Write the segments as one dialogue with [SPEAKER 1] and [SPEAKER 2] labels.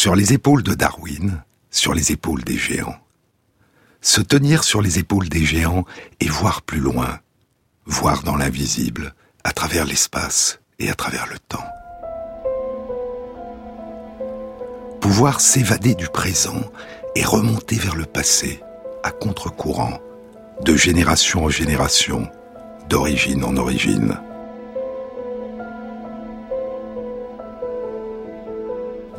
[SPEAKER 1] Sur les épaules de Darwin, sur les épaules des géants. Se tenir sur les épaules des géants et voir plus loin, voir dans l'invisible, à travers l'espace et à travers le temps. Pouvoir s'évader du présent et remonter vers le passé, à contre-courant, de génération en génération, d'origine en origine.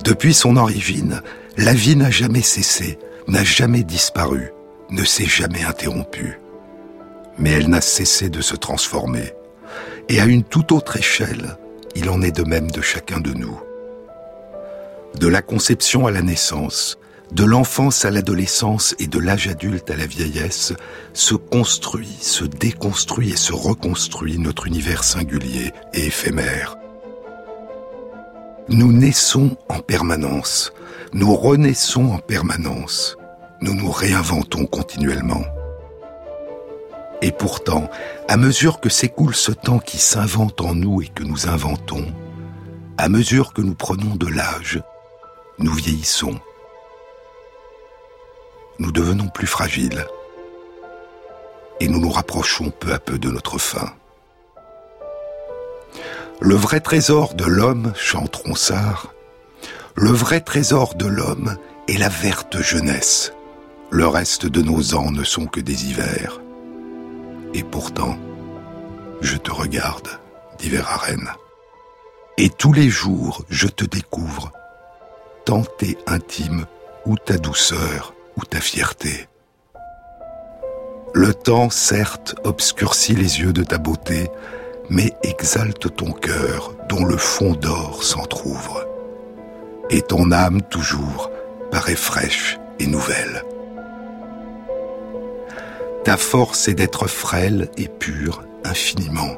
[SPEAKER 1] Depuis son origine, la vie n'a jamais cessé, n'a jamais disparu, ne s'est jamais interrompue. Mais elle n'a cessé de se transformer. Et à une toute autre échelle, il en est de même de chacun de nous. De la conception à la naissance, de l'enfance à l'adolescence et de l'âge adulte à la vieillesse, se construit, se déconstruit et se reconstruit notre univers singulier et éphémère. Nous naissons en permanence, nous renaissons en permanence, nous nous réinventons continuellement. Et pourtant, à mesure que s'écoule ce temps qui s'invente en nous et que nous inventons, à mesure que nous prenons de l'âge, nous vieillissons. Nous devenons plus fragiles. Et nous nous rapprochons peu à peu de notre fin. Le vrai trésor de l'homme, chante Ronsard, le vrai trésor de l'homme est la verte jeunesse. Le reste de nos ans ne sont que des hivers. Et pourtant, je te regarde, dit Rennes. Et tous les jours, je te découvre, tant t'es intime, ou ta douceur, ou ta fierté. Le temps, certes, obscurcit les yeux de ta beauté, mais exalte ton cœur dont le fond d'or s'entr'ouvre. Et ton âme toujours paraît fraîche et nouvelle. Ta force est d'être frêle et pure infiniment,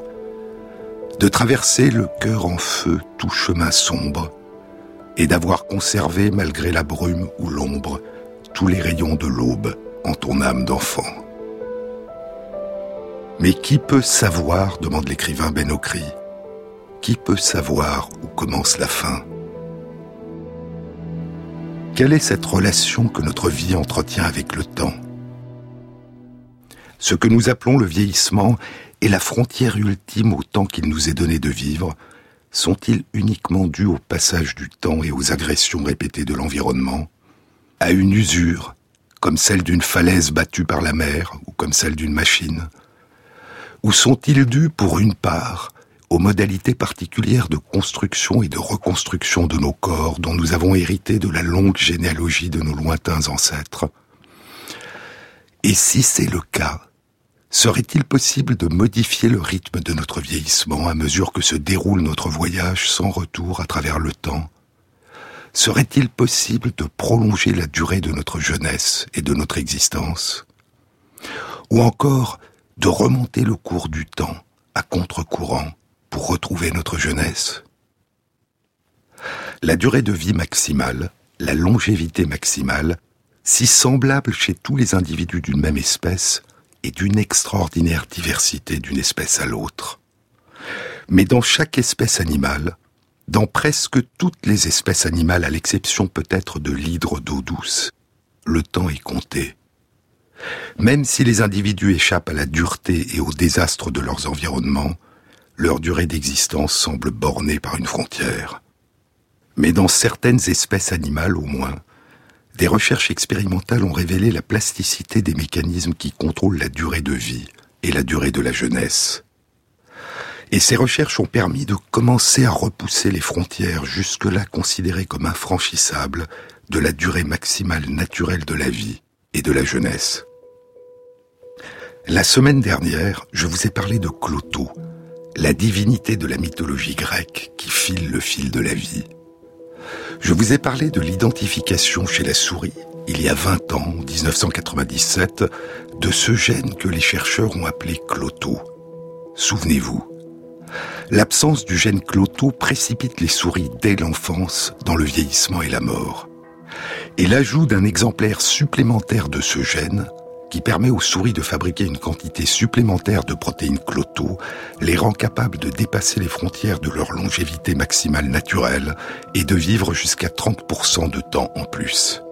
[SPEAKER 1] de traverser le cœur en feu tout chemin sombre, et d'avoir conservé, malgré la brume ou l'ombre, tous les rayons de l'aube en ton âme d'enfant. Mais qui peut savoir, demande l'écrivain Benokri, qui peut savoir où commence la fin? Quelle est cette relation que notre vie entretient avec le temps? Ce que nous appelons le vieillissement et la frontière ultime au temps qu'il nous est donné de vivre. Sont-ils uniquement dus au passage du temps et aux agressions répétées de l'environnement? À une usure, comme celle d'une falaise battue par la mer ou comme celle d'une machine? Ou sont-ils dus, pour une part, aux modalités particulières de construction et de reconstruction de nos corps dont nous avons hérité de la longue généalogie de nos lointains ancêtres? Et si c'est le cas, serait-il possible de modifier le rythme de notre vieillissement à mesure que se déroule notre voyage sans retour à travers le temps? Serait-il possible de prolonger la durée de notre jeunesse et de notre existence? Ou encore, de remonter le cours du temps à contre-courant pour retrouver notre jeunesse La durée de vie maximale, la longévité maximale, si semblable chez tous les individus d'une même espèce, est d'une extraordinaire diversité d'une espèce à l'autre. Mais dans chaque espèce animale, dans presque toutes les espèces animales à l'exception peut-être de l'hydre d'eau douce, le temps est compté. Même si les individus échappent à la dureté et au désastre de leurs environnements, leur durée d'existence semble bornée par une frontière. Mais dans certaines espèces animales au moins, des recherches expérimentales ont révélé la plasticité des mécanismes qui contrôlent la durée de vie et la durée de la jeunesse. Et ces recherches ont permis de commencer à repousser les frontières jusque-là considérées comme infranchissables de la durée maximale naturelle de la vie et de la jeunesse. La semaine dernière, je vous ai parlé de Cloto, la divinité de la mythologie grecque qui file le fil de la vie. Je vous ai parlé de l'identification chez la souris, il y a 20 ans, en 1997, de ce gène que les chercheurs ont appelé Cloto. Souvenez-vous, l'absence du gène Cloto précipite les souris dès l'enfance dans le vieillissement et la mort. Et l'ajout d'un exemplaire supplémentaire de ce gène qui permet aux souris de fabriquer une quantité supplémentaire de protéines cloto, les rend capables de dépasser les frontières de leur longévité maximale naturelle et de vivre jusqu'à 30% de temps en plus.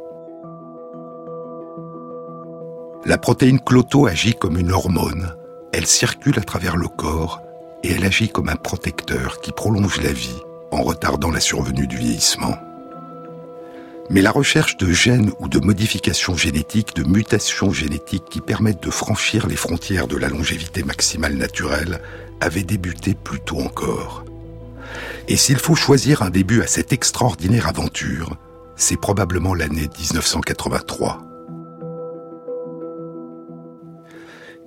[SPEAKER 1] La protéine cloto agit comme une hormone. Elle circule à travers le corps et elle agit comme un protecteur qui prolonge la vie en retardant la survenue du vieillissement. Mais la recherche de gènes ou de modifications génétiques, de mutations génétiques qui permettent de franchir les frontières de la longévité maximale naturelle avait débuté plus tôt encore. Et s'il faut choisir un début à cette extraordinaire aventure, c'est probablement l'année 1983.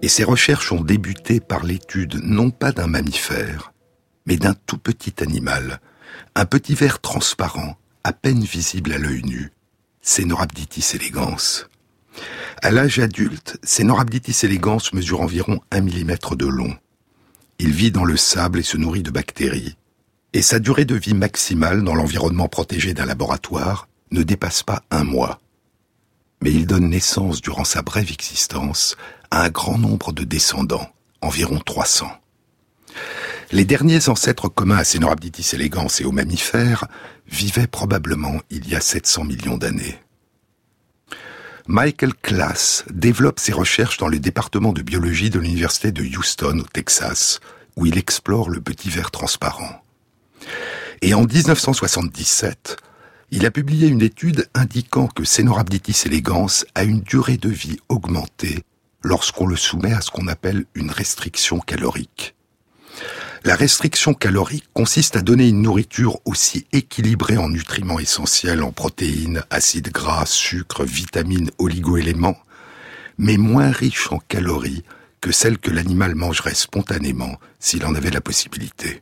[SPEAKER 1] Et ces recherches ont débuté par l'étude non pas d'un mammifère, mais d'un tout petit animal, un petit ver transparent à peine visible à l'œil nu, Cenorhabditis elegans. À l'âge adulte, Cenorhabditis elegans mesure environ un millimètre de long. Il vit dans le sable et se nourrit de bactéries. Et sa durée de vie maximale dans l'environnement protégé d'un laboratoire ne dépasse pas un mois. Mais il donne naissance durant sa brève existence à un grand nombre de descendants, environ 300. Les derniers ancêtres communs à Cenorhabditis elegans et aux mammifères vivaient probablement il y a 700 millions d'années. Michael Klass développe ses recherches dans le département de biologie de l'université de Houston au Texas, où il explore le petit ver transparent. Et en 1977, il a publié une étude indiquant que Cenorhabditis elegans a une durée de vie augmentée lorsqu'on le soumet à ce qu'on appelle une restriction calorique. La restriction calorique consiste à donner une nourriture aussi équilibrée en nutriments essentiels, en protéines, acides gras, sucres, vitamines, oligoéléments, mais moins riche en calories que celle que l'animal mangerait spontanément s'il en avait la possibilité.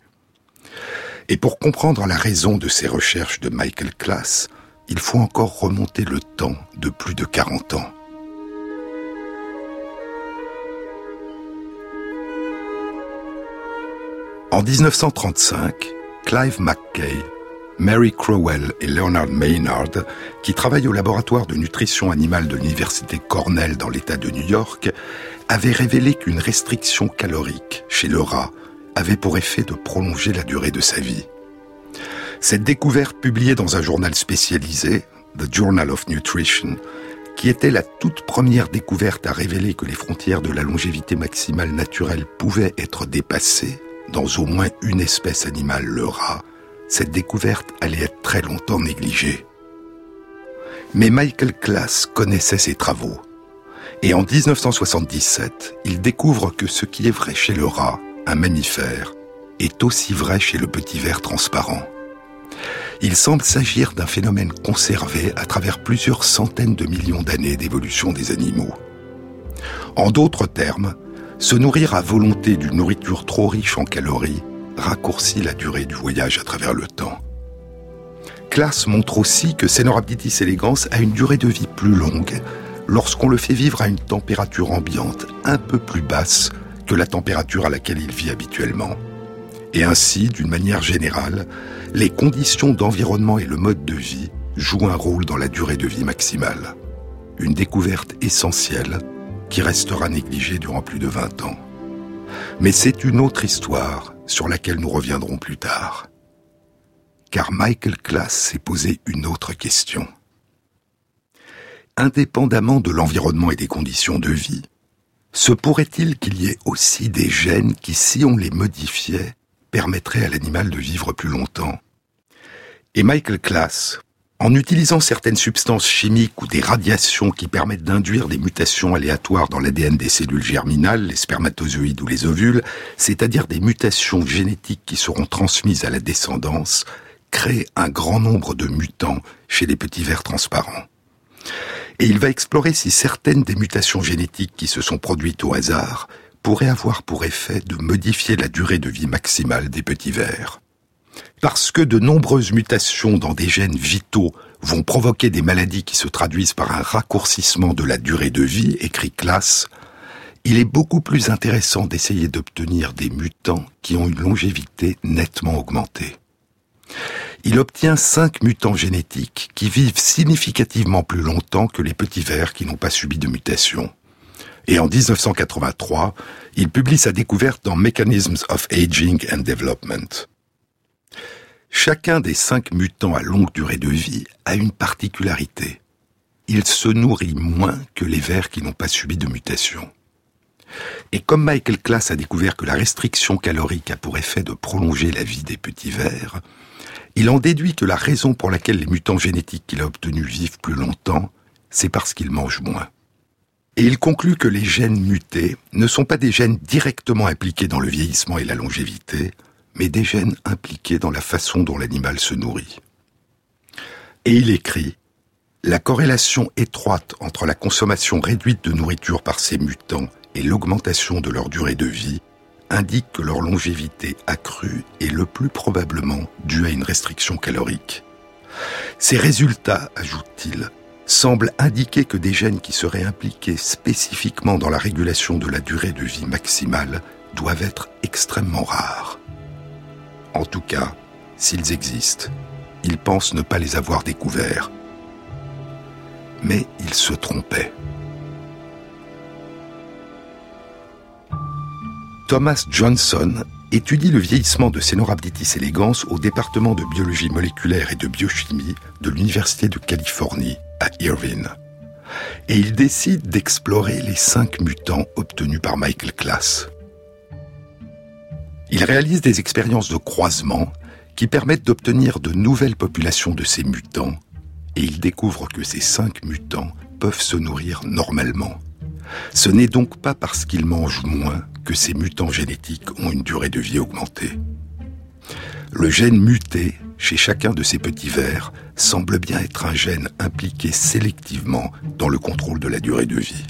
[SPEAKER 1] Et pour comprendre la raison de ces recherches de Michael Klass, il faut encore remonter le temps de plus de 40 ans. En 1935, Clive McKay, Mary Crowell et Leonard Maynard, qui travaillent au laboratoire de nutrition animale de l'université Cornell dans l'État de New York, avaient révélé qu'une restriction calorique chez le rat avait pour effet de prolonger la durée de sa vie. Cette découverte publiée dans un journal spécialisé, The Journal of Nutrition, qui était la toute première découverte à révéler que les frontières de la longévité maximale naturelle pouvaient être dépassées, dans au moins une espèce animale, le rat, cette découverte allait être très longtemps négligée. Mais Michael Klass connaissait ses travaux. Et en 1977, il découvre que ce qui est vrai chez le rat, un mammifère, est aussi vrai chez le petit ver transparent. Il semble s'agir d'un phénomène conservé à travers plusieurs centaines de millions d'années d'évolution des animaux. En d'autres termes, se nourrir à volonté d'une nourriture trop riche en calories raccourcit la durée du voyage à travers le temps. Classe montre aussi que Cenorhabditis elegans a une durée de vie plus longue lorsqu'on le fait vivre à une température ambiante un peu plus basse que la température à laquelle il vit habituellement. Et ainsi, d'une manière générale, les conditions d'environnement et le mode de vie jouent un rôle dans la durée de vie maximale. Une découverte essentielle qui restera négligé durant plus de 20 ans. Mais c'est une autre histoire sur laquelle nous reviendrons plus tard. Car Michael Klass s'est posé une autre question. Indépendamment de l'environnement et des conditions de vie, se pourrait-il qu'il y ait aussi des gènes qui, si on les modifiait, permettraient à l'animal de vivre plus longtemps? Et Michael Klass, en utilisant certaines substances chimiques ou des radiations qui permettent d'induire des mutations aléatoires dans l'ADN des cellules germinales, les spermatozoïdes ou les ovules, c'est-à-dire des mutations génétiques qui seront transmises à la descendance, crée un grand nombre de mutants chez les petits vers transparents. Et il va explorer si certaines des mutations génétiques qui se sont produites au hasard pourraient avoir pour effet de modifier la durée de vie maximale des petits vers. Parce que de nombreuses mutations dans des gènes vitaux vont provoquer des maladies qui se traduisent par un raccourcissement de la durée de vie, écrit Classe, il est beaucoup plus intéressant d'essayer d'obtenir des mutants qui ont une longévité nettement augmentée. Il obtient cinq mutants génétiques qui vivent significativement plus longtemps que les petits vers qui n'ont pas subi de mutation. Et en 1983, il publie sa découverte dans Mechanisms of Aging and Development. Chacun des cinq mutants à longue durée de vie a une particularité. Il se nourrit moins que les vers qui n'ont pas subi de mutation. Et comme Michael Klass a découvert que la restriction calorique a pour effet de prolonger la vie des petits vers, il en déduit que la raison pour laquelle les mutants génétiques qu'il a obtenus vivent plus longtemps, c'est parce qu'ils mangent moins. Et il conclut que les gènes mutés ne sont pas des gènes directement impliqués dans le vieillissement et la longévité, mais des gènes impliqués dans la façon dont l'animal se nourrit. Et il écrit La corrélation étroite entre la consommation réduite de nourriture par ces mutants et l'augmentation de leur durée de vie indique que leur longévité accrue est le plus probablement due à une restriction calorique. Ces résultats, ajoute-t-il, semblent indiquer que des gènes qui seraient impliqués spécifiquement dans la régulation de la durée de vie maximale doivent être extrêmement rares. En tout cas, s'ils existent, il pense ne pas les avoir découverts. Mais il se trompait. Thomas Johnson étudie le vieillissement de Cenorhabditis elegans au département de biologie moléculaire et de biochimie de l'Université de Californie à Irvine. Et il décide d'explorer les cinq mutants obtenus par Michael Klass. Il réalise des expériences de croisement qui permettent d'obtenir de nouvelles populations de ces mutants, et il découvre que ces cinq mutants peuvent se nourrir normalement. Ce n'est donc pas parce qu'ils mangent moins que ces mutants génétiques ont une durée de vie augmentée. Le gène muté chez chacun de ces petits vers semble bien être un gène impliqué sélectivement dans le contrôle de la durée de vie.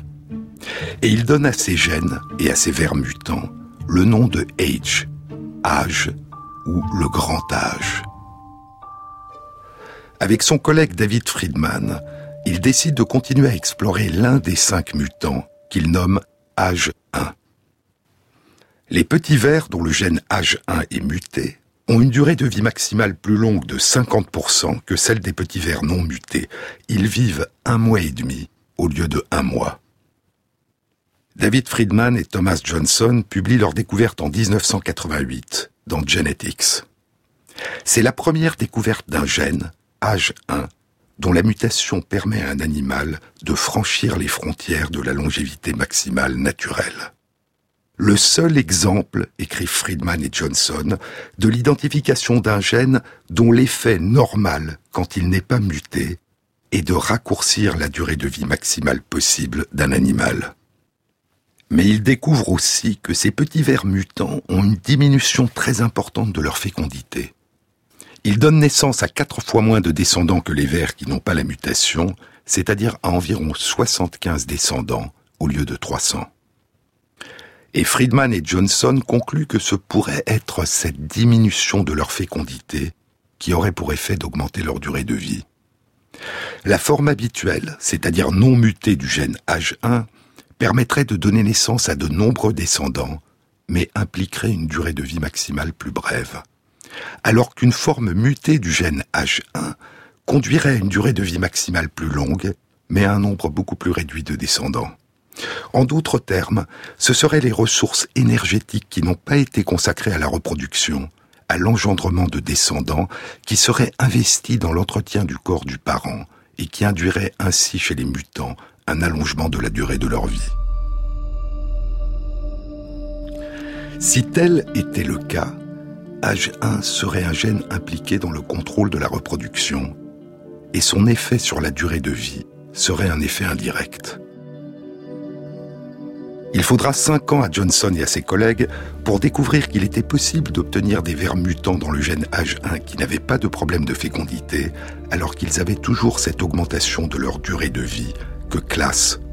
[SPEAKER 1] Et il donne à ces gènes et à ces vers mutants le nom de H, âge ou le grand âge. Avec son collègue David Friedman, il décide de continuer à explorer l'un des cinq mutants qu'il nomme âge 1. Les petits vers dont le gène âge 1 est muté ont une durée de vie maximale plus longue de 50% que celle des petits vers non mutés. Ils vivent un mois et demi au lieu de un mois. David Friedman et Thomas Johnson publient leur découverte en 1988 dans Genetics. C'est la première découverte d'un gène, âge 1, dont la mutation permet à un animal de franchir les frontières de la longévité maximale naturelle. Le seul exemple, écrit Friedman et Johnson, de l'identification d'un gène dont l'effet normal, quand il n'est pas muté, est de raccourcir la durée de vie maximale possible d'un animal. Mais il découvre aussi que ces petits vers mutants ont une diminution très importante de leur fécondité. Ils donnent naissance à quatre fois moins de descendants que les vers qui n'ont pas la mutation, c'est-à-dire à environ 75 descendants au lieu de 300. Et Friedman et Johnson concluent que ce pourrait être cette diminution de leur fécondité qui aurait pour effet d'augmenter leur durée de vie. La forme habituelle, c'est-à-dire non mutée du gène H1, permettrait de donner naissance à de nombreux descendants, mais impliquerait une durée de vie maximale plus brève. Alors qu'une forme mutée du gène H1 conduirait à une durée de vie maximale plus longue, mais à un nombre beaucoup plus réduit de descendants. En d'autres termes, ce seraient les ressources énergétiques qui n'ont pas été consacrées à la reproduction, à l'engendrement de descendants, qui seraient investies dans l'entretien du corps du parent et qui induiraient ainsi chez les mutants un allongement de la durée de leur vie. Si tel était le cas, âge 1 serait un gène impliqué dans le contrôle de la reproduction, et son effet sur la durée de vie serait un effet indirect. Il faudra 5 ans à Johnson et à ses collègues pour découvrir qu'il était possible d'obtenir des vers mutants dans le gène H1 qui n'avaient pas de problème de fécondité, alors qu'ils avaient toujours cette augmentation de leur durée de vie que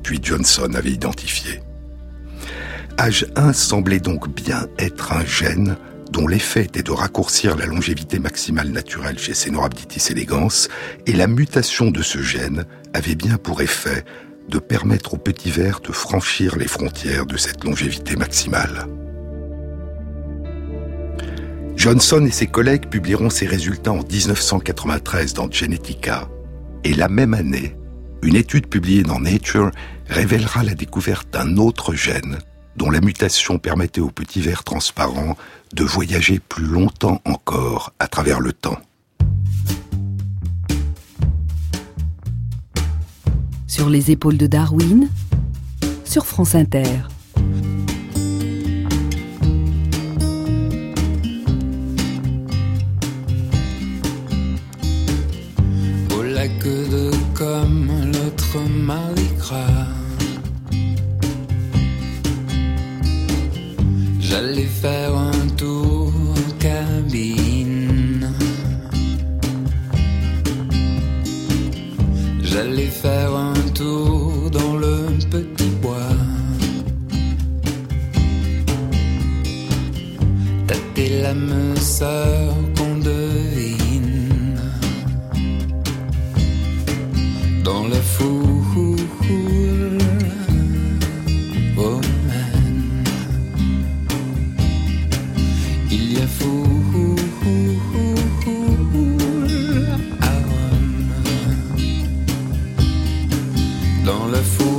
[SPEAKER 1] puis Johnson avaient identifié. H1 semblait donc bien être un gène dont l'effet était de raccourcir la longévité maximale naturelle chez Cenorhabditis elegans, et la mutation de ce gène avait bien pour effet de permettre aux petits vers de franchir les frontières de cette longévité maximale. Johnson et ses collègues publieront ces résultats en 1993 dans Genetica, et la même année, Une étude publiée dans Nature révélera la découverte d'un autre gène dont la mutation permettait au petit ver transparent de voyager plus longtemps encore à travers le temps.
[SPEAKER 2] Sur les épaules de Darwin, sur France Inter.
[SPEAKER 3] Au lac de comme J'allais faire un tour en cabine. J'allais faire un tour dans le petit bois. Tâter l'âme sœur dans la foule.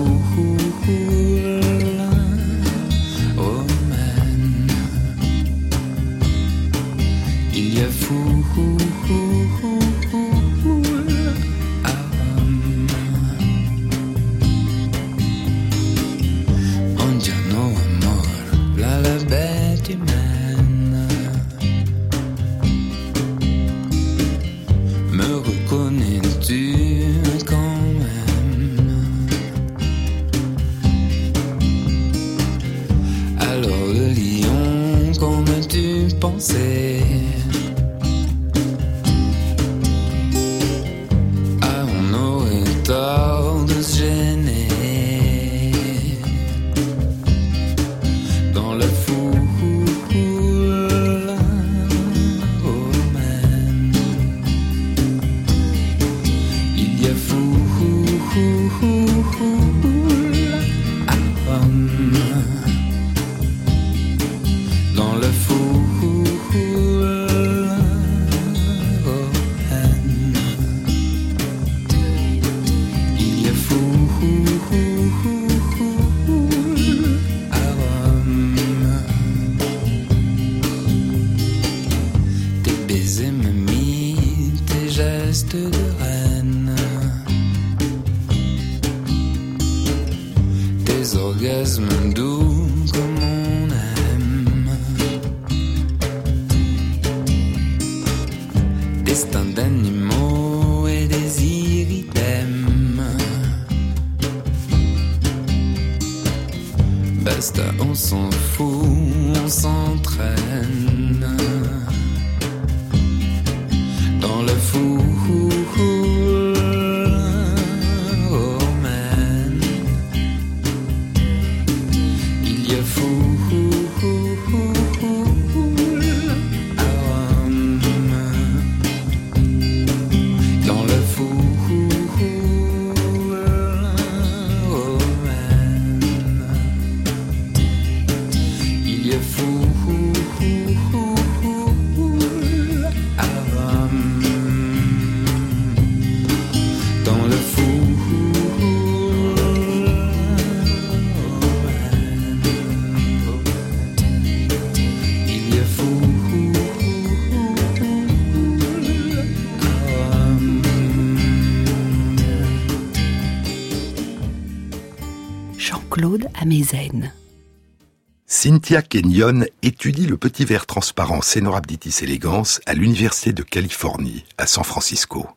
[SPEAKER 1] Cynthia Kenyon étudie le petit verre transparent Cenorhabditis elegans à l'Université de Californie, à San Francisco.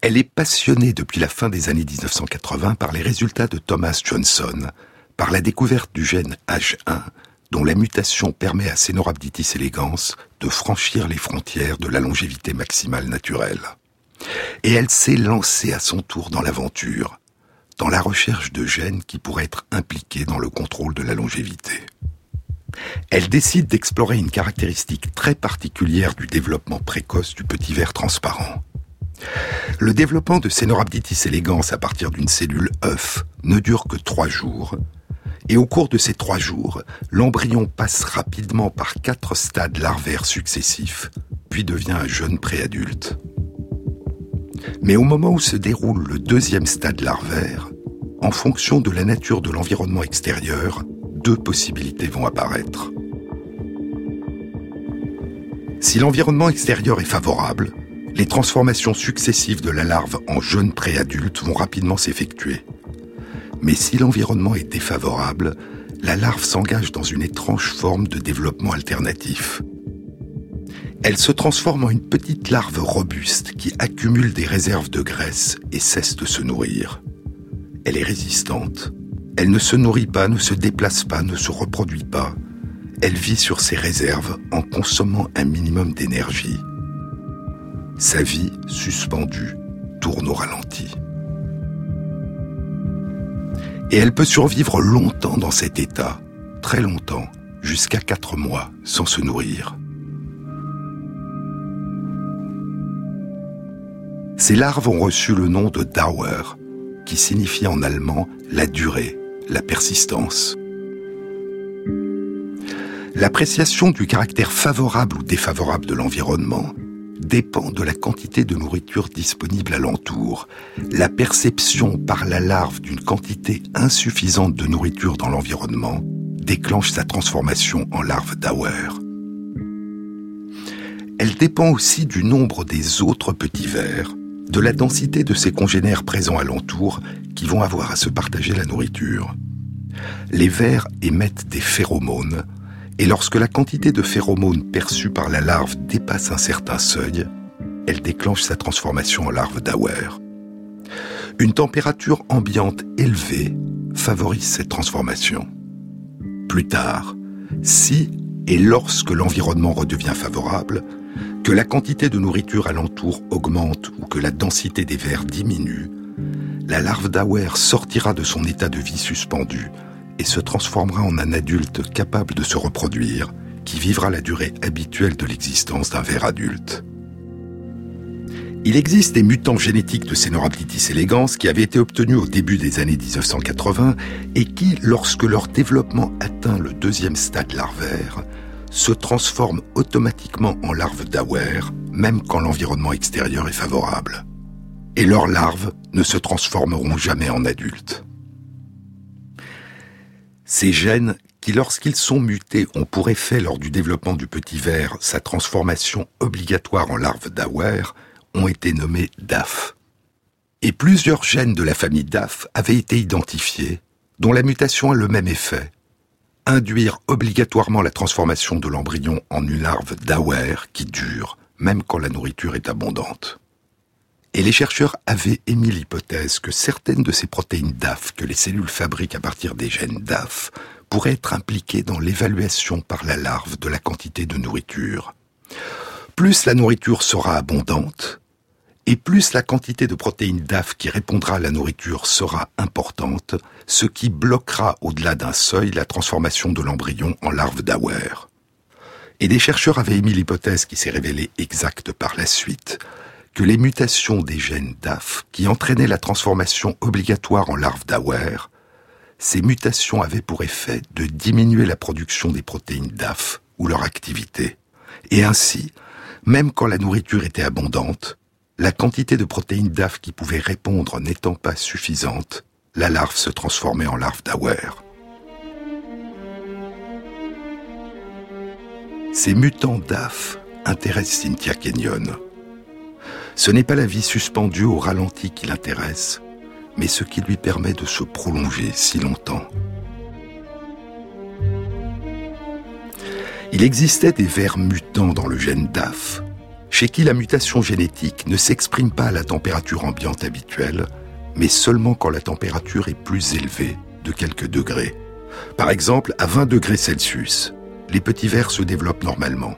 [SPEAKER 1] Elle est passionnée depuis la fin des années 1980 par les résultats de Thomas Johnson, par la découverte du gène H1, dont la mutation permet à Cenorhabditis elegans de franchir les frontières de la longévité maximale naturelle. Et elle s'est lancée à son tour dans l'aventure, dans la recherche de gènes qui pourraient être impliqués dans le contrôle de la longévité. Elle décide d'explorer une caractéristique très particulière du développement précoce du petit ver transparent. Le développement de Cenorhabditis elegans à partir d'une cellule œuf ne dure que trois jours, et au cours de ces trois jours, l'embryon passe rapidement par quatre stades larvaires successifs, puis devient un jeune préadulte. Mais au moment où se déroule le deuxième stade larvaire, en fonction de la nature de l'environnement extérieur, deux possibilités vont apparaître. Si l'environnement extérieur est favorable, les transformations successives de la larve en jeune préadulte vont rapidement s'effectuer. Mais si l'environnement est défavorable, la larve s'engage dans une étrange forme de développement alternatif. Elle se transforme en une petite larve robuste qui accumule des réserves de graisse et cesse de se nourrir. Elle est résistante. Elle ne se nourrit pas, ne se déplace pas, ne se reproduit pas. Elle vit sur ses réserves en consommant un minimum d'énergie. Sa vie, suspendue, tourne au ralenti. Et elle peut survivre longtemps dans cet état, très longtemps, jusqu'à quatre mois, sans se nourrir. Ces larves ont reçu le nom de Dauer, qui signifie en allemand la durée, la persistance. L'appréciation du caractère favorable ou défavorable de l'environnement dépend de la quantité de nourriture disponible alentour. La perception par la larve d'une quantité insuffisante de nourriture dans l'environnement déclenche sa transformation en larve d'Auer. Elle dépend aussi du nombre des autres petits vers de la densité de ces congénères présents alentour qui vont avoir à se partager la nourriture. Les vers émettent des phéromones, et lorsque la quantité de phéromones perçue par la larve dépasse un certain seuil, elle déclenche sa transformation en larve d'Auer. Une température ambiante élevée favorise cette transformation. Plus tard, si et lorsque l'environnement redevient favorable, que la quantité de nourriture alentour augmente ou que la densité des vers diminue, la larve d'Auer sortira de son état de vie suspendu et se transformera en un adulte capable de se reproduire, qui vivra la durée habituelle de l'existence d'un ver adulte. Il existe des mutants génétiques de Cenorhabditis elegans qui avaient été obtenus au début des années 1980 et qui, lorsque leur développement atteint le deuxième stade larvaire, se transforment automatiquement en larves d'Auer, même quand l'environnement extérieur est favorable. Et leurs larves ne se transformeront jamais en adultes. Ces gènes, qui lorsqu'ils sont mutés ont pour effet lors du développement du petit ver sa transformation obligatoire en larve d'Auer, ont été nommés DAF. Et plusieurs gènes de la famille DAF avaient été identifiés, dont la mutation a le même effet, induire obligatoirement la transformation de l'embryon en une larve d'Auer qui dure, même quand la nourriture est abondante. Et les chercheurs avaient émis l'hypothèse que certaines de ces protéines DAF que les cellules fabriquent à partir des gènes DAF pourraient être impliquées dans l'évaluation par la larve de la quantité de nourriture. Plus la nourriture sera abondante, et plus la quantité de protéines DAF qui répondra à la nourriture sera importante, ce qui bloquera au-delà d'un seuil la transformation de l'embryon en larve d'Auer. Et des chercheurs avaient émis l'hypothèse qui s'est révélée exacte par la suite, que les mutations des gènes DAF qui entraînaient la transformation obligatoire en larve d'Auer, ces mutations avaient pour effet de diminuer la production des protéines DAF ou leur activité. Et ainsi, même quand la nourriture était abondante, la quantité de protéines DAF qui pouvait répondre n'étant pas suffisante, la larve se transformait en larve d'Auer. Ces mutants DAF intéressent Cynthia Kenyon. Ce n'est pas la vie suspendue au ralenti qui l'intéresse, mais ce qui lui permet de se prolonger si longtemps. Il existait des vers mutants dans le gène DAF, chez qui la mutation génétique ne s'exprime pas à la température ambiante habituelle, mais seulement quand la température est plus élevée de quelques degrés. Par exemple, à 20 degrés Celsius, les petits vers se développent normalement.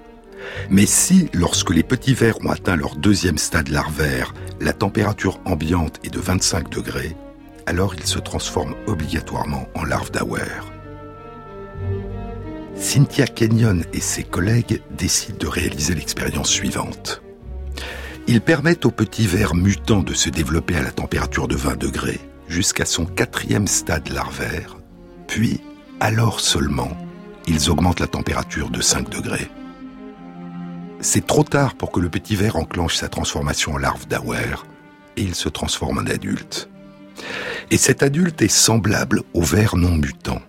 [SPEAKER 1] Mais si, lorsque les petits vers ont atteint leur deuxième stade larvaire, la température ambiante est de 25 degrés, alors ils se transforment obligatoirement en larves d'Auer. Cynthia Kenyon et ses collègues décident de réaliser l'expérience suivante. Ils permettent aux petits vers mutants de se développer à la température de 20 degrés jusqu'à son quatrième stade larvaire, puis, alors seulement, ils augmentent la température de 5 degrés. C'est trop tard pour que le petit ver enclenche sa transformation en larve d'Auer, et il se transforme en adulte. Et cet adulte est semblable au ver non mutant.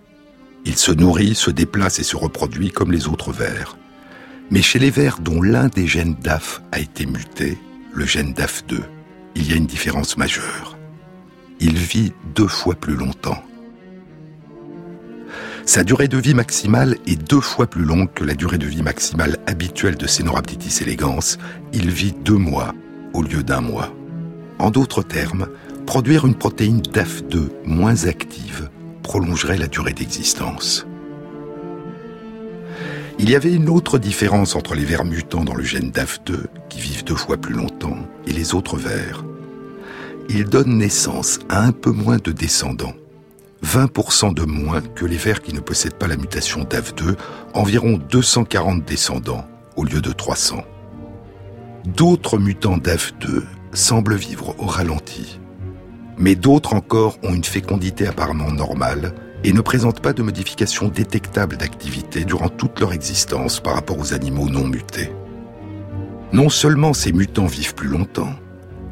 [SPEAKER 1] Il se nourrit, se déplace et se reproduit comme les autres vers. Mais chez les vers dont l'un des gènes DAF a été muté, le gène DAF2, il y a une différence majeure. Il vit deux fois plus longtemps. Sa durée de vie maximale est deux fois plus longue que la durée de vie maximale habituelle de Cenorhabditis elegans. Il vit deux mois au lieu d'un mois. En d'autres termes, produire une protéine DAF2 moins active prolongerait la durée d'existence. Il y avait une autre différence entre les vers mutants dans le gène DAF2, qui vivent deux fois plus longtemps, et les autres vers. Ils donnent naissance à un peu moins de descendants. 20% de moins que les vers qui ne possèdent pas la mutation DAF2, environ 240 descendants au lieu de 300. D'autres mutants DAF2 semblent vivre au ralenti, mais d'autres encore ont une fécondité apparemment normale et ne présentent pas de modifications détectables d'activité durant toute leur existence par rapport aux animaux non mutés. Non seulement ces mutants vivent plus longtemps,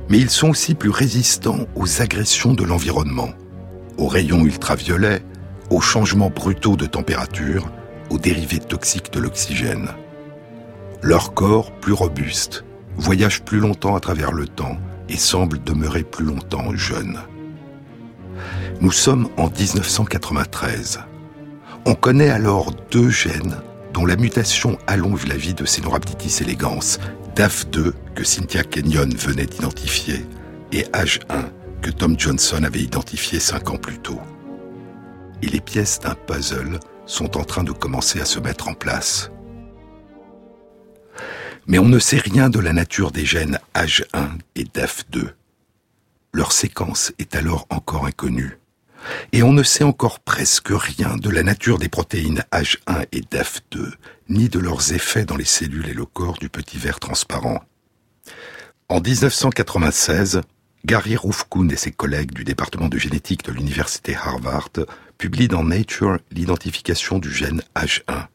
[SPEAKER 1] mais ils sont aussi plus résistants aux agressions de l'environnement aux rayons ultraviolets, aux changements brutaux de température, aux dérivés toxiques de l'oxygène. Leur corps, plus robuste, voyage plus longtemps à travers le temps et semble demeurer plus longtemps jeune. Nous sommes en 1993. On connaît alors deux gènes dont la mutation allonge la vie de Cenorhabditis elegans, DAF2 que Cynthia Kenyon venait d'identifier et H1 que Tom Johnson avait identifié cinq ans plus tôt. Et les pièces d'un puzzle sont en train de commencer à se mettre en place. Mais on ne sait rien de la nature des gènes H1 et DAF2. Leur séquence est alors encore inconnue. Et on ne sait encore presque rien de la nature des protéines H1 et DAF2, ni de leurs effets dans les cellules et le corps du petit ver transparent. En 1996, Gary Rufkun et ses collègues du département de génétique de l'université Harvard publient dans Nature l'identification du gène H1.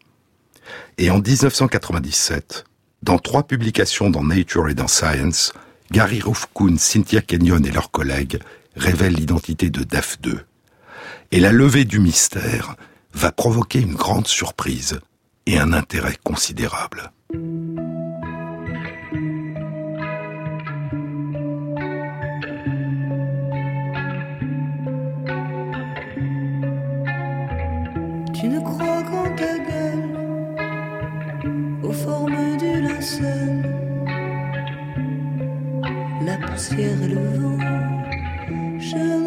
[SPEAKER 1] Et en 1997, dans trois publications dans Nature et dans Science, Gary Rufkun, Cynthia Kenyon et leurs collègues révèlent l'identité de DAF2. Et la levée du mystère va provoquer une grande surprise et un intérêt considérable.
[SPEAKER 4] La poussière et le vent. Je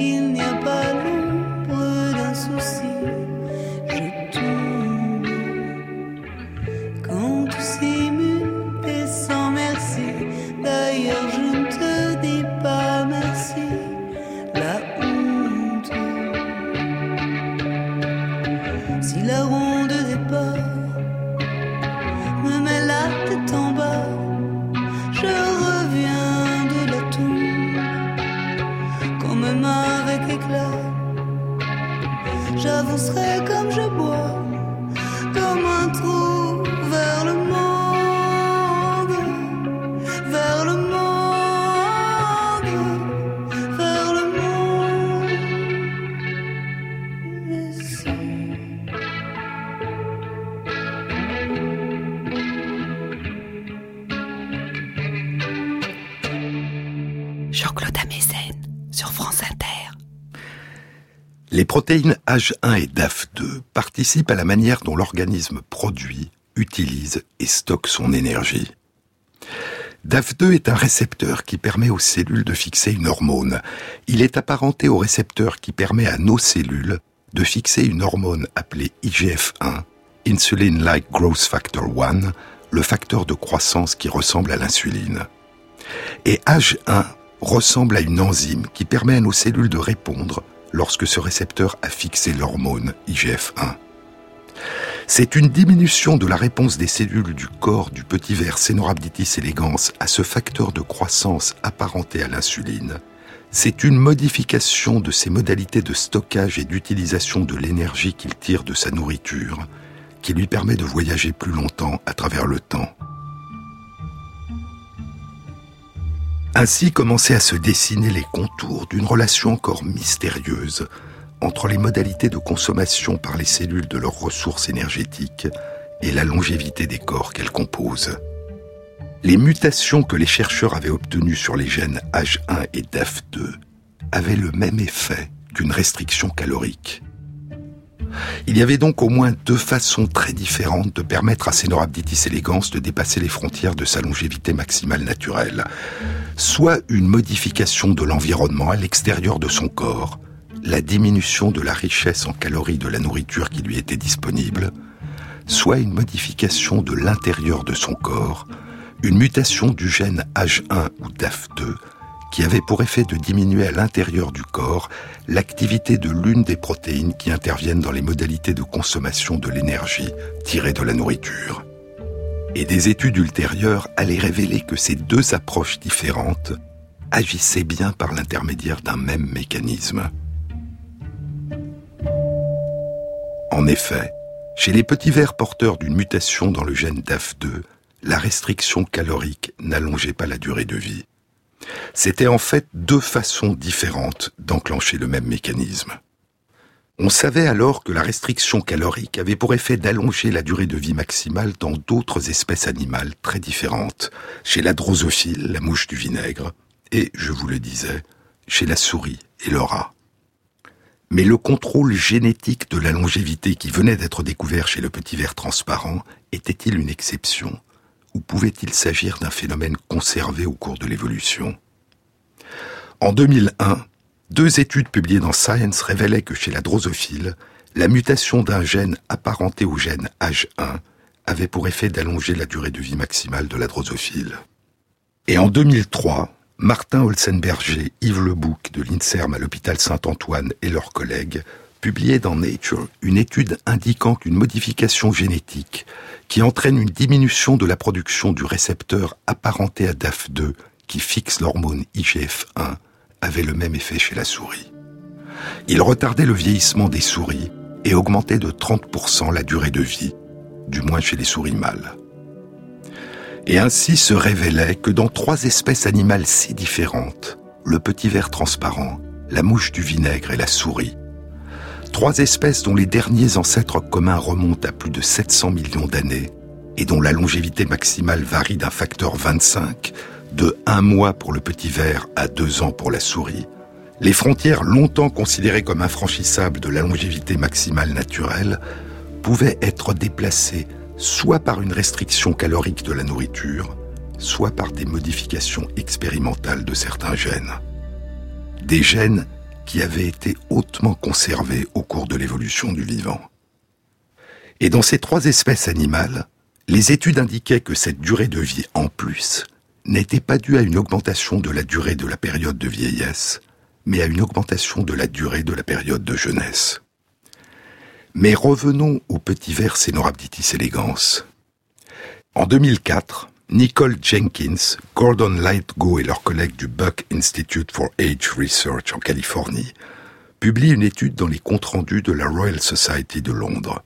[SPEAKER 4] 一
[SPEAKER 1] 年。Protéines H1 et DAF2 participent à la manière dont l'organisme produit, utilise et stocke son énergie. DAF2 est un récepteur qui permet aux cellules de fixer une hormone. Il est apparenté au récepteur qui permet à nos cellules de fixer une hormone appelée IGF-1, Insulin-like Growth Factor 1, le facteur de croissance qui ressemble à l'insuline. Et H1 ressemble à une enzyme qui permet à nos cellules de répondre lorsque ce récepteur a fixé l'hormone IGF-1. C'est une diminution de la réponse des cellules du corps du petit ver Cenorhabditis elegans à ce facteur de croissance apparenté à l'insuline. C'est une modification de ses modalités de stockage et d'utilisation de l'énergie qu'il tire de sa nourriture qui lui permet de voyager plus longtemps à travers le temps. Ainsi commençaient à se dessiner les contours d'une relation encore mystérieuse entre les modalités de consommation par les cellules de leurs ressources énergétiques et la longévité des corps qu'elles composent. Les mutations que les chercheurs avaient obtenues sur les gènes H1 et DAF2 avaient le même effet qu'une restriction calorique. Il y avait donc au moins deux façons très différentes de permettre à Cenorhabditis elegans de dépasser les frontières de sa longévité maximale naturelle. Soit une modification de l'environnement à l'extérieur de son corps, la diminution de la richesse en calories de la nourriture qui lui était disponible, soit une modification de l'intérieur de son corps, une mutation du gène H1 ou DAF2 qui avait pour effet de diminuer à l'intérieur du corps l'activité de l'une des protéines qui interviennent dans les modalités de consommation de l'énergie tirée de la nourriture. Et des études ultérieures allaient révéler que ces deux approches différentes agissaient bien par l'intermédiaire d'un même mécanisme. En effet, chez les petits vers porteurs d'une mutation dans le gène DAF2, la restriction calorique n'allongeait pas la durée de vie. C'était en fait deux façons différentes d'enclencher le même mécanisme. On savait alors que la restriction calorique avait pour effet d'allonger la durée de vie maximale dans d'autres espèces animales très différentes, chez la drosophile, la mouche du vinaigre, et, je vous le disais, chez la souris et le rat. Mais le contrôle génétique de la longévité qui venait d'être découvert chez le petit ver transparent était-il une exception? Ou pouvait-il s'agir d'un phénomène conservé au cours de l'évolution? En 2001, deux études publiées dans Science révélaient que chez la drosophile, la mutation d'un gène apparenté au gène H1 avait pour effet d'allonger la durée de vie maximale de la drosophile. Et en 2003, Martin Olsenberger, Yves Lebouc de l'INSERM à l'hôpital Saint-Antoine et leurs collègues publiaient dans Nature une étude indiquant qu'une modification génétique qui entraîne une diminution de la production du récepteur apparenté à DAF2 qui fixe l'hormone IGF-1 avait le même effet chez la souris. Il retardait le vieillissement des souris et augmentait de 30% la durée de vie, du moins chez les souris mâles. Et ainsi se révélait que dans trois espèces animales si différentes, le petit ver transparent, la mouche du vinaigre et la souris, Trois espèces dont les derniers ancêtres communs remontent à plus de 700 millions d'années et dont la longévité maximale varie d'un facteur 25, de un mois pour le petit ver à deux ans pour la souris. Les frontières longtemps considérées comme infranchissables de la longévité maximale naturelle pouvaient être déplacées soit par une restriction calorique de la nourriture, soit par des modifications expérimentales de certains gènes. Des gènes qui avaient été hautement conservés au cours de l'évolution du vivant. Et dans ces trois espèces animales, les études indiquaient que cette durée de vie en plus n'était pas due à une augmentation de la durée de la période de vieillesse, mais à une augmentation de la durée de la période de jeunesse. Mais revenons au petit vers Cenorhabditis elegans. En 2004, Nicole Jenkins, Gordon Lightgo et leurs collègues du Buck Institute for Age Research en Californie publient une étude dans les comptes rendus de la Royal Society de Londres.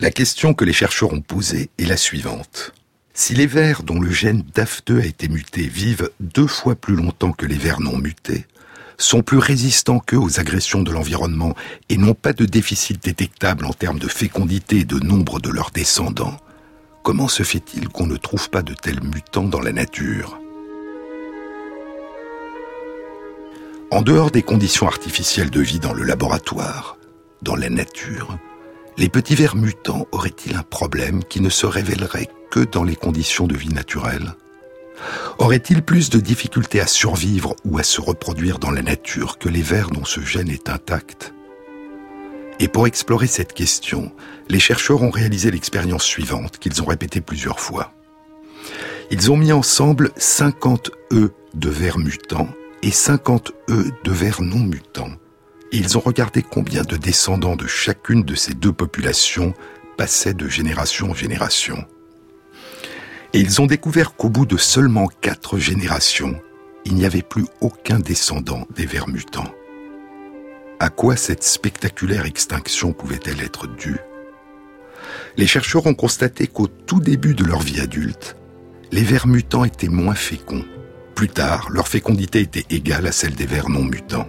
[SPEAKER 1] La question que les chercheurs ont posée est la suivante. Si les vers dont le gène DAF2 a été muté vivent deux fois plus longtemps que les vers non mutés, sont plus résistants qu'eux aux agressions de l'environnement et n'ont pas de déficit détectable en termes de fécondité et de nombre de leurs descendants, Comment se fait-il qu'on ne trouve pas de tels mutants dans la nature? En dehors des conditions artificielles de vie dans le laboratoire, dans la nature, les petits vers mutants auraient-ils un problème qui ne se révélerait que dans les conditions de vie naturelles? Auraient-ils plus de difficultés à survivre ou à se reproduire dans la nature que les vers dont ce gène est intact? Et pour explorer cette question, les chercheurs ont réalisé l'expérience suivante qu'ils ont répétée plusieurs fois. Ils ont mis ensemble 50 œufs de vers mutants et 50 œufs de vers non mutants. Ils ont regardé combien de descendants de chacune de ces deux populations passaient de génération en génération. Et ils ont découvert qu'au bout de seulement quatre générations, il n'y avait plus aucun descendant des vers mutants. À quoi cette spectaculaire extinction pouvait-elle être due? Les chercheurs ont constaté qu'au tout début de leur vie adulte, les vers mutants étaient moins féconds. Plus tard, leur fécondité était égale à celle des vers non mutants.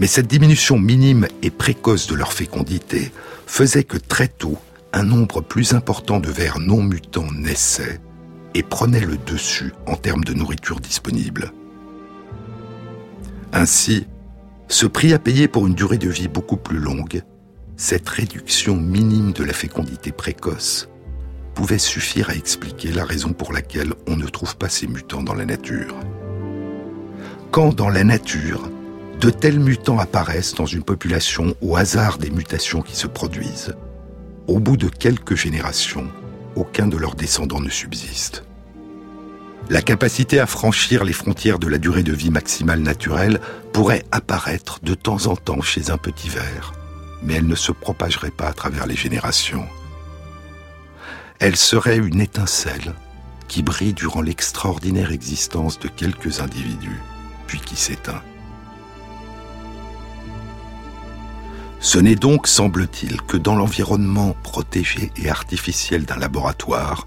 [SPEAKER 1] Mais cette diminution minime et précoce de leur fécondité faisait que très tôt, un nombre plus important de vers non mutants naissaient et prenaient le dessus en termes de nourriture disponible. Ainsi, ce prix à payer pour une durée de vie beaucoup plus longue, cette réduction minime de la fécondité précoce, pouvait suffire à expliquer la raison pour laquelle on ne trouve pas ces mutants dans la nature. Quand dans la nature, de tels mutants apparaissent dans une population au hasard des mutations qui se produisent, au bout de quelques générations, aucun de leurs descendants ne subsiste. La capacité à franchir les frontières de la durée de vie maximale naturelle pourrait apparaître de temps en temps chez un petit ver, mais elle ne se propagerait pas à travers les générations. Elle serait une étincelle qui brille durant l'extraordinaire existence de quelques individus, puis qui s'éteint. Ce n'est donc, semble-t-il, que dans l'environnement protégé et artificiel d'un laboratoire,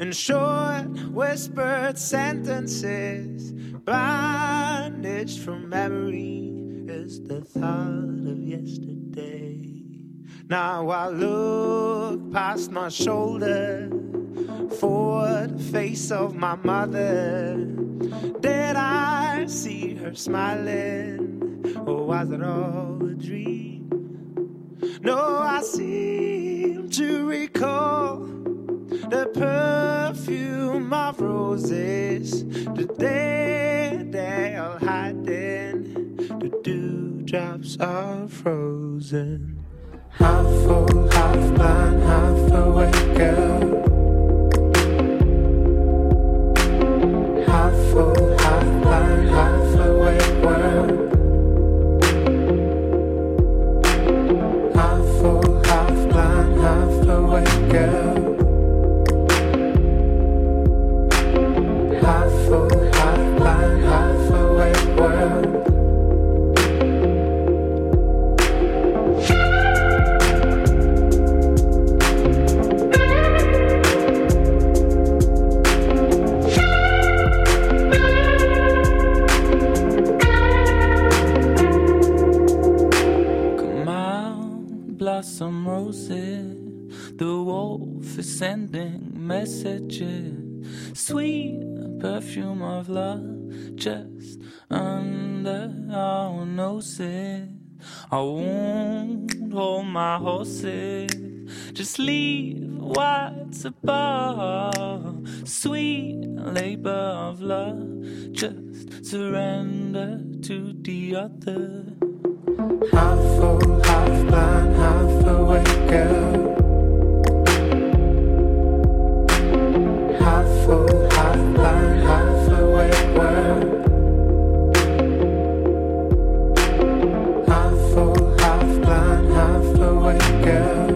[SPEAKER 5] in short whispered sentences banished from memory is the thought of yesterday. Now i look past my shoulder for the face of my mother. Did i see her smiling? Or was it all a dream? No, I seem to recall the perfume of roses, the day they are hiding, the dewdrops are frozen. Half full, half blind, half awake, girl. Half full, half blind, half awake world. Sending messages, sweet perfume of love, just under our noses. I won't hold my horses, just leave what's above. Sweet labor of love, just surrender to the other. Half full, half blind, half awake, girl. half blind, world. Half full, half blind, half awake girl.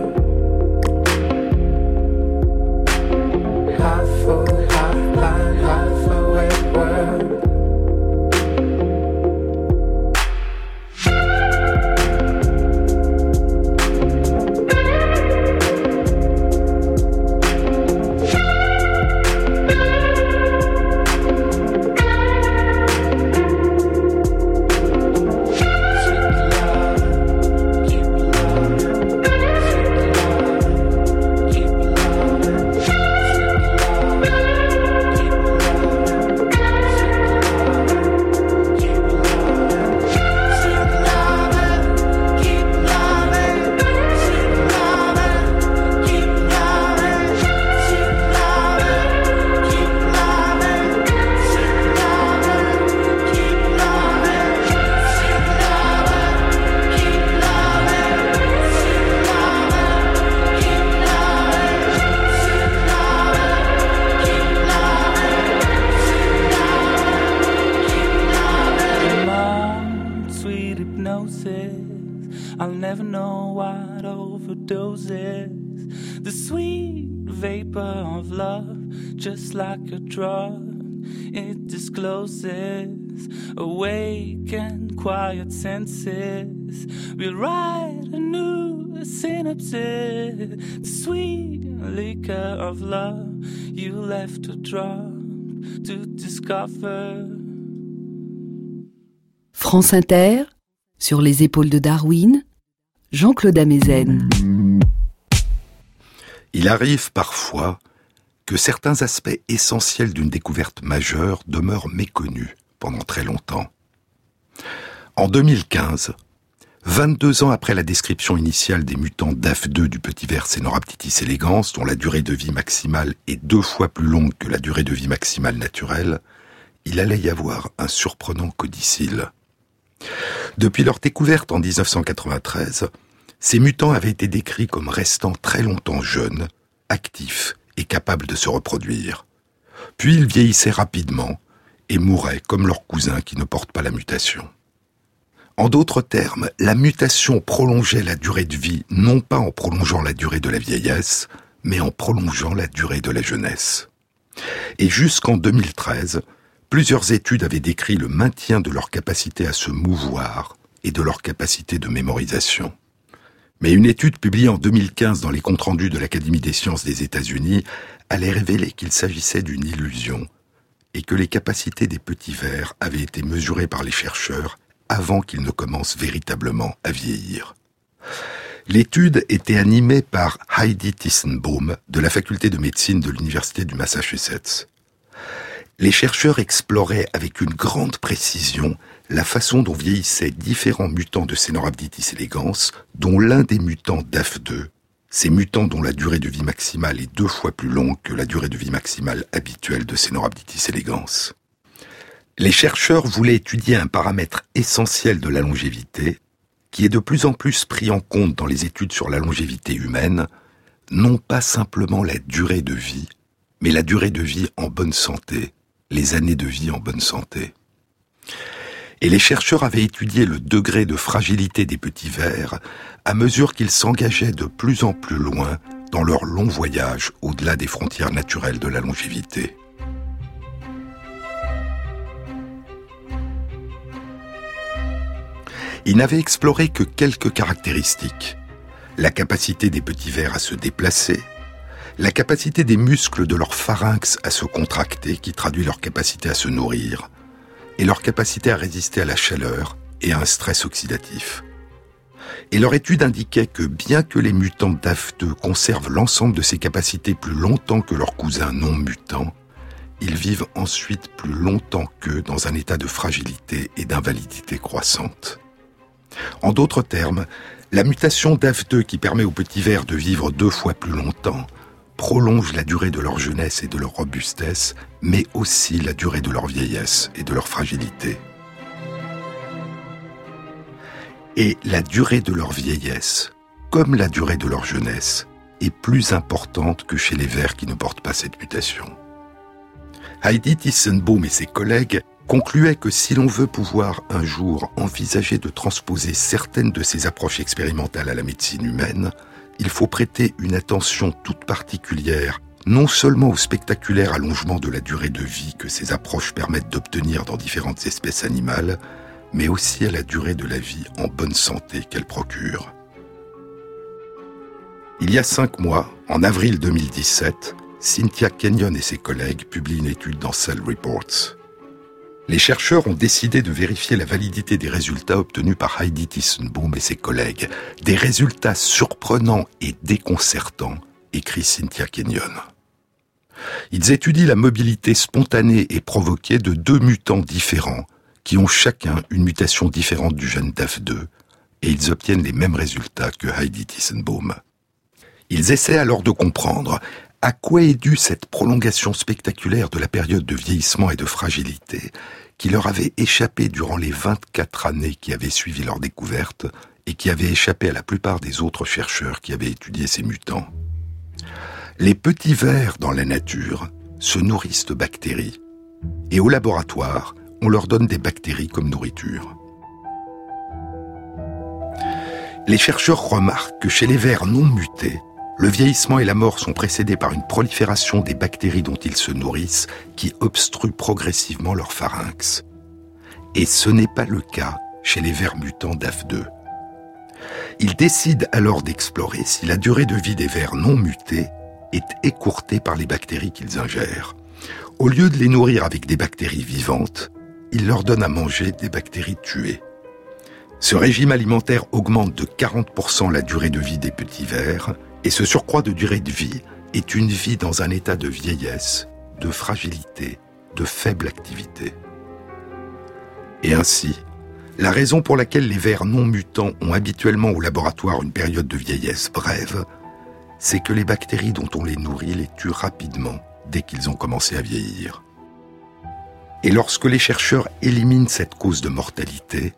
[SPEAKER 5] We'll write a new synopsis. The sweet liquor of love, you left drop to discover.
[SPEAKER 2] France Inter, sur les épaules de Darwin, Jean-Claude Amezen.
[SPEAKER 1] Il arrive parfois que certains aspects essentiels d'une découverte majeure demeurent méconnus pendant très longtemps. En 2015, 22 ans après la description initiale des mutants DAF2 du petit ver Cenorhabditis elegans, dont la durée de vie maximale est deux fois plus longue que la durée de vie maximale naturelle, il allait y avoir un surprenant codicile. Depuis leur découverte en 1993, ces mutants avaient été décrits comme restant très longtemps jeunes, actifs et capables de se reproduire. Puis ils vieillissaient rapidement et mouraient comme leurs cousins qui ne portent pas la mutation. En d'autres termes, la mutation prolongeait la durée de vie non pas en prolongeant la durée de la vieillesse, mais en prolongeant la durée de la jeunesse. Et jusqu'en 2013, Plusieurs études avaient décrit le maintien de leur capacité à se mouvoir et de leur capacité de mémorisation. Mais une étude publiée en 2015 dans les comptes rendus de l'Académie des sciences des États-Unis allait révéler qu'il s'agissait d'une illusion et que les capacités des petits vers avaient été mesurées par les chercheurs avant qu'ils ne commencent véritablement à vieillir. L'étude était animée par Heidi Tissenbaum de la faculté de médecine de l'Université du Massachusetts les chercheurs exploraient avec une grande précision la façon dont vieillissaient différents mutants de Cenorhabditis elegans, dont l'un des mutants DAF2, ces mutants dont la durée de vie maximale est deux fois plus longue que la durée de vie maximale habituelle de Cenorhabditis elegans. Les chercheurs voulaient étudier un paramètre essentiel de la longévité, qui est de plus en plus pris en compte dans les études sur la longévité humaine, non pas simplement la durée de vie, mais la durée de vie en bonne santé, les années de vie en bonne santé. Et les chercheurs avaient étudié le degré de fragilité des petits vers à mesure qu'ils s'engageaient de plus en plus loin dans leur long voyage au-delà des frontières naturelles de la longévité. Ils n'avaient exploré que quelques caractéristiques. La capacité des petits vers à se déplacer, la capacité des muscles de leur pharynx à se contracter, qui traduit leur capacité à se nourrir, et leur capacité à résister à la chaleur et à un stress oxydatif. Et leur étude indiquait que bien que les mutants DAF2 conservent l'ensemble de ces capacités plus longtemps que leurs cousins non mutants, ils vivent ensuite plus longtemps qu'eux dans un état de fragilité et d'invalidité croissante. En d'autres termes, la mutation DAF2 qui permet aux petits vers de vivre deux fois plus longtemps prolongent la durée de leur jeunesse et de leur robustesse, mais aussi la durée de leur vieillesse et de leur fragilité. Et la durée de leur vieillesse, comme la durée de leur jeunesse, est plus importante que chez les vers qui ne portent pas cette mutation. Heidi Tissenbaum et ses collègues concluaient que si l'on veut pouvoir un jour envisager de transposer certaines de ces approches expérimentales à la médecine humaine, il faut prêter une attention toute particulière non seulement au spectaculaire allongement de la durée de vie que ces approches permettent d'obtenir dans différentes espèces animales, mais aussi à la durée de la vie en bonne santé qu'elles procurent. Il y a cinq mois, en avril 2017, Cynthia Kenyon et ses collègues publient une étude dans Cell Reports les chercheurs ont décidé de vérifier la validité des résultats obtenus par Heidi Tissenbaum et ses collègues. Des résultats surprenants et déconcertants, écrit Cynthia Kenyon. Ils étudient la mobilité spontanée et provoquée de deux mutants différents, qui ont chacun une mutation différente du gène DAF2, et ils obtiennent les mêmes résultats que Heidi Tissenbaum. Ils essaient alors de comprendre à quoi est due cette prolongation spectaculaire de la période de vieillissement et de fragilité qui leur avait échappé durant les 24 années qui avaient suivi leur découverte et qui avait échappé à la plupart des autres chercheurs qui avaient étudié ces mutants? Les petits vers dans la nature se nourrissent de bactéries et au laboratoire, on leur donne des bactéries comme nourriture. Les chercheurs remarquent que chez les vers non mutés, le vieillissement et la mort sont précédés par une prolifération des bactéries dont ils se nourrissent qui obstruent progressivement leur pharynx. Et ce n'est pas le cas chez les vers mutants DAF2. Ils décident alors d'explorer si la durée de vie des vers non mutés est écourtée par les bactéries qu'ils ingèrent. Au lieu de les nourrir avec des bactéries vivantes, ils leur donnent à manger des bactéries tuées. Ce régime alimentaire augmente de 40% la durée de vie des petits vers, et ce surcroît de durée de vie est une vie dans un état de vieillesse, de fragilité, de faible activité. Et ainsi, la raison pour laquelle les vers non mutants ont habituellement au laboratoire une période de vieillesse brève, c'est que les bactéries dont on les nourrit les tuent rapidement dès qu'ils ont commencé à vieillir. Et lorsque les chercheurs éliminent cette cause de mortalité,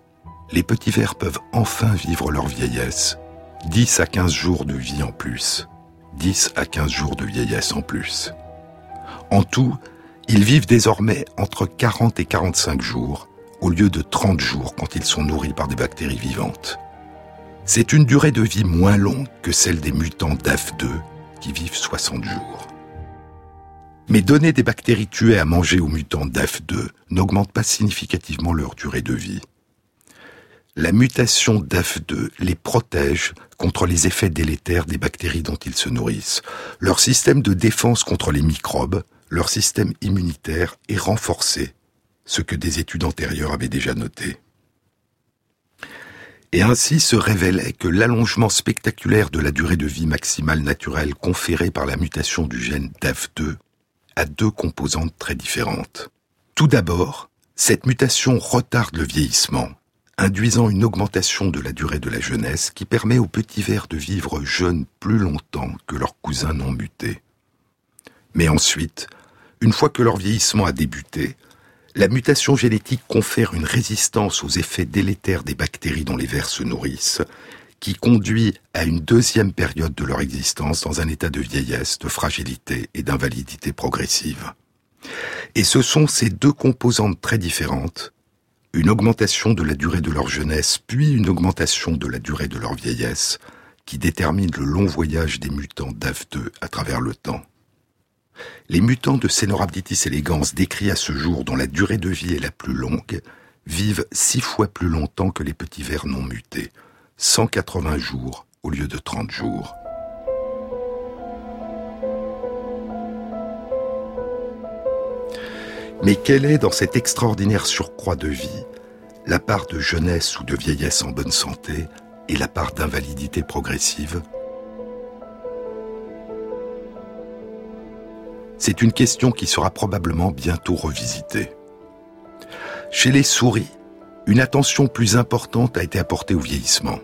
[SPEAKER 1] les petits vers peuvent enfin vivre leur vieillesse. 10 à 15 jours de vie en plus. 10 à 15 jours de vieillesse en plus. En tout, ils vivent désormais entre 40 et 45 jours, au lieu de 30 jours quand ils sont nourris par des bactéries vivantes. C'est une durée de vie moins longue que celle des mutants DAF2 qui vivent 60 jours. Mais donner des bactéries tuées à manger aux mutants DAF2 n'augmente pas significativement leur durée de vie. La mutation DAF2 les protège contre les effets délétères des bactéries dont ils se nourrissent. Leur système de défense contre les microbes, leur système immunitaire est renforcé, ce que des études antérieures avaient déjà noté. Et ainsi se révélait que l'allongement spectaculaire de la durée de vie maximale naturelle conférée par la mutation du gène DAF2 a deux composantes très différentes. Tout d'abord, cette mutation retarde le vieillissement, induisant une augmentation de la durée de la jeunesse qui permet aux petits vers de vivre jeunes plus longtemps que leurs cousins non mutés. Mais ensuite, une fois que leur vieillissement a débuté, la mutation génétique confère une résistance aux effets délétères des bactéries dont les vers se nourrissent, qui conduit à une deuxième période de leur existence dans un état de vieillesse, de fragilité et d'invalidité progressive. Et ce sont ces deux composantes très différentes, une augmentation de la durée de leur jeunesse, puis une augmentation de la durée de leur vieillesse, qui déterminent le long voyage des mutants DAF2 à travers le temps. Les mutants de Cenorhabditis elegans décrits à ce jour dont la durée de vie est la plus longue vivent six fois plus longtemps que les petits vers non mutés, 180 jours au lieu de 30 jours. Mais quelle est dans cet extraordinaire surcroît de vie la part de jeunesse ou de vieillesse en bonne santé et la part d'invalidité progressive? C'est une question qui sera probablement bientôt revisitée. Chez les souris, une attention plus importante a été apportée au vieillissement.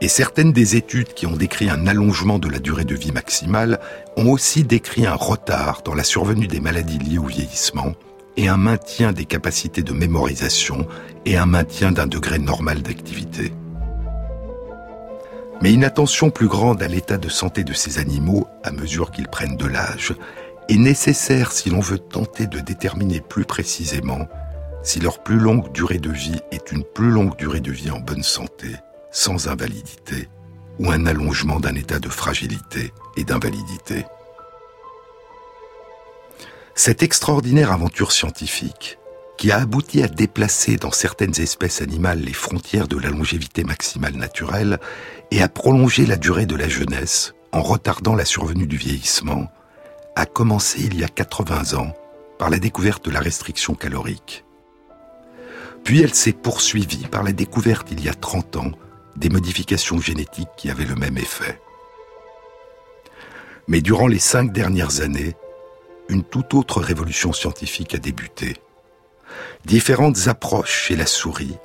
[SPEAKER 1] Et certaines des études qui ont décrit un allongement de la durée de vie maximale ont aussi décrit un retard dans la survenue des maladies liées au vieillissement et un maintien des capacités de mémorisation et un maintien d'un degré normal d'activité. Mais une attention plus grande à l'état de santé de ces animaux à mesure qu'ils prennent de l'âge est nécessaire si l'on veut tenter de déterminer plus précisément si leur plus longue durée de vie est une plus longue durée de vie en bonne santé, sans invalidité, ou un allongement d'un état de fragilité et d'invalidité. Cette extraordinaire aventure scientifique, qui a abouti à déplacer dans certaines espèces animales les frontières de la longévité maximale naturelle et à prolonger la durée de la jeunesse en retardant la survenue du vieillissement, a commencé il y a 80 ans par la découverte de la restriction calorique. Puis elle s'est poursuivie par la découverte il y a 30 ans des modifications génétiques qui avaient le même effet. Mais durant les cinq dernières années, une toute autre révolution scientifique a débuté. Différentes approches chez la souris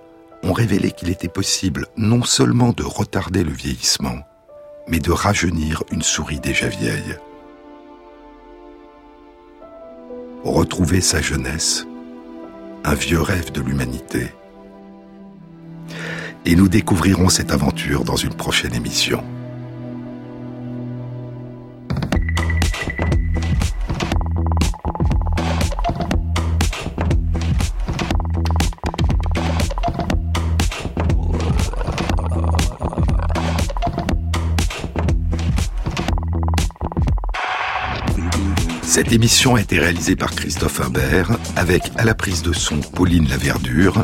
[SPEAKER 1] ont révélé qu'il était possible non seulement de retarder le vieillissement, mais de rajeunir une souris déjà vieille. Retrouver sa jeunesse, un vieux rêve de l'humanité et nous découvrirons cette aventure dans une prochaine émission. Cette émission a été réalisée par Christophe Imbert avec à la prise de son Pauline Laverdure,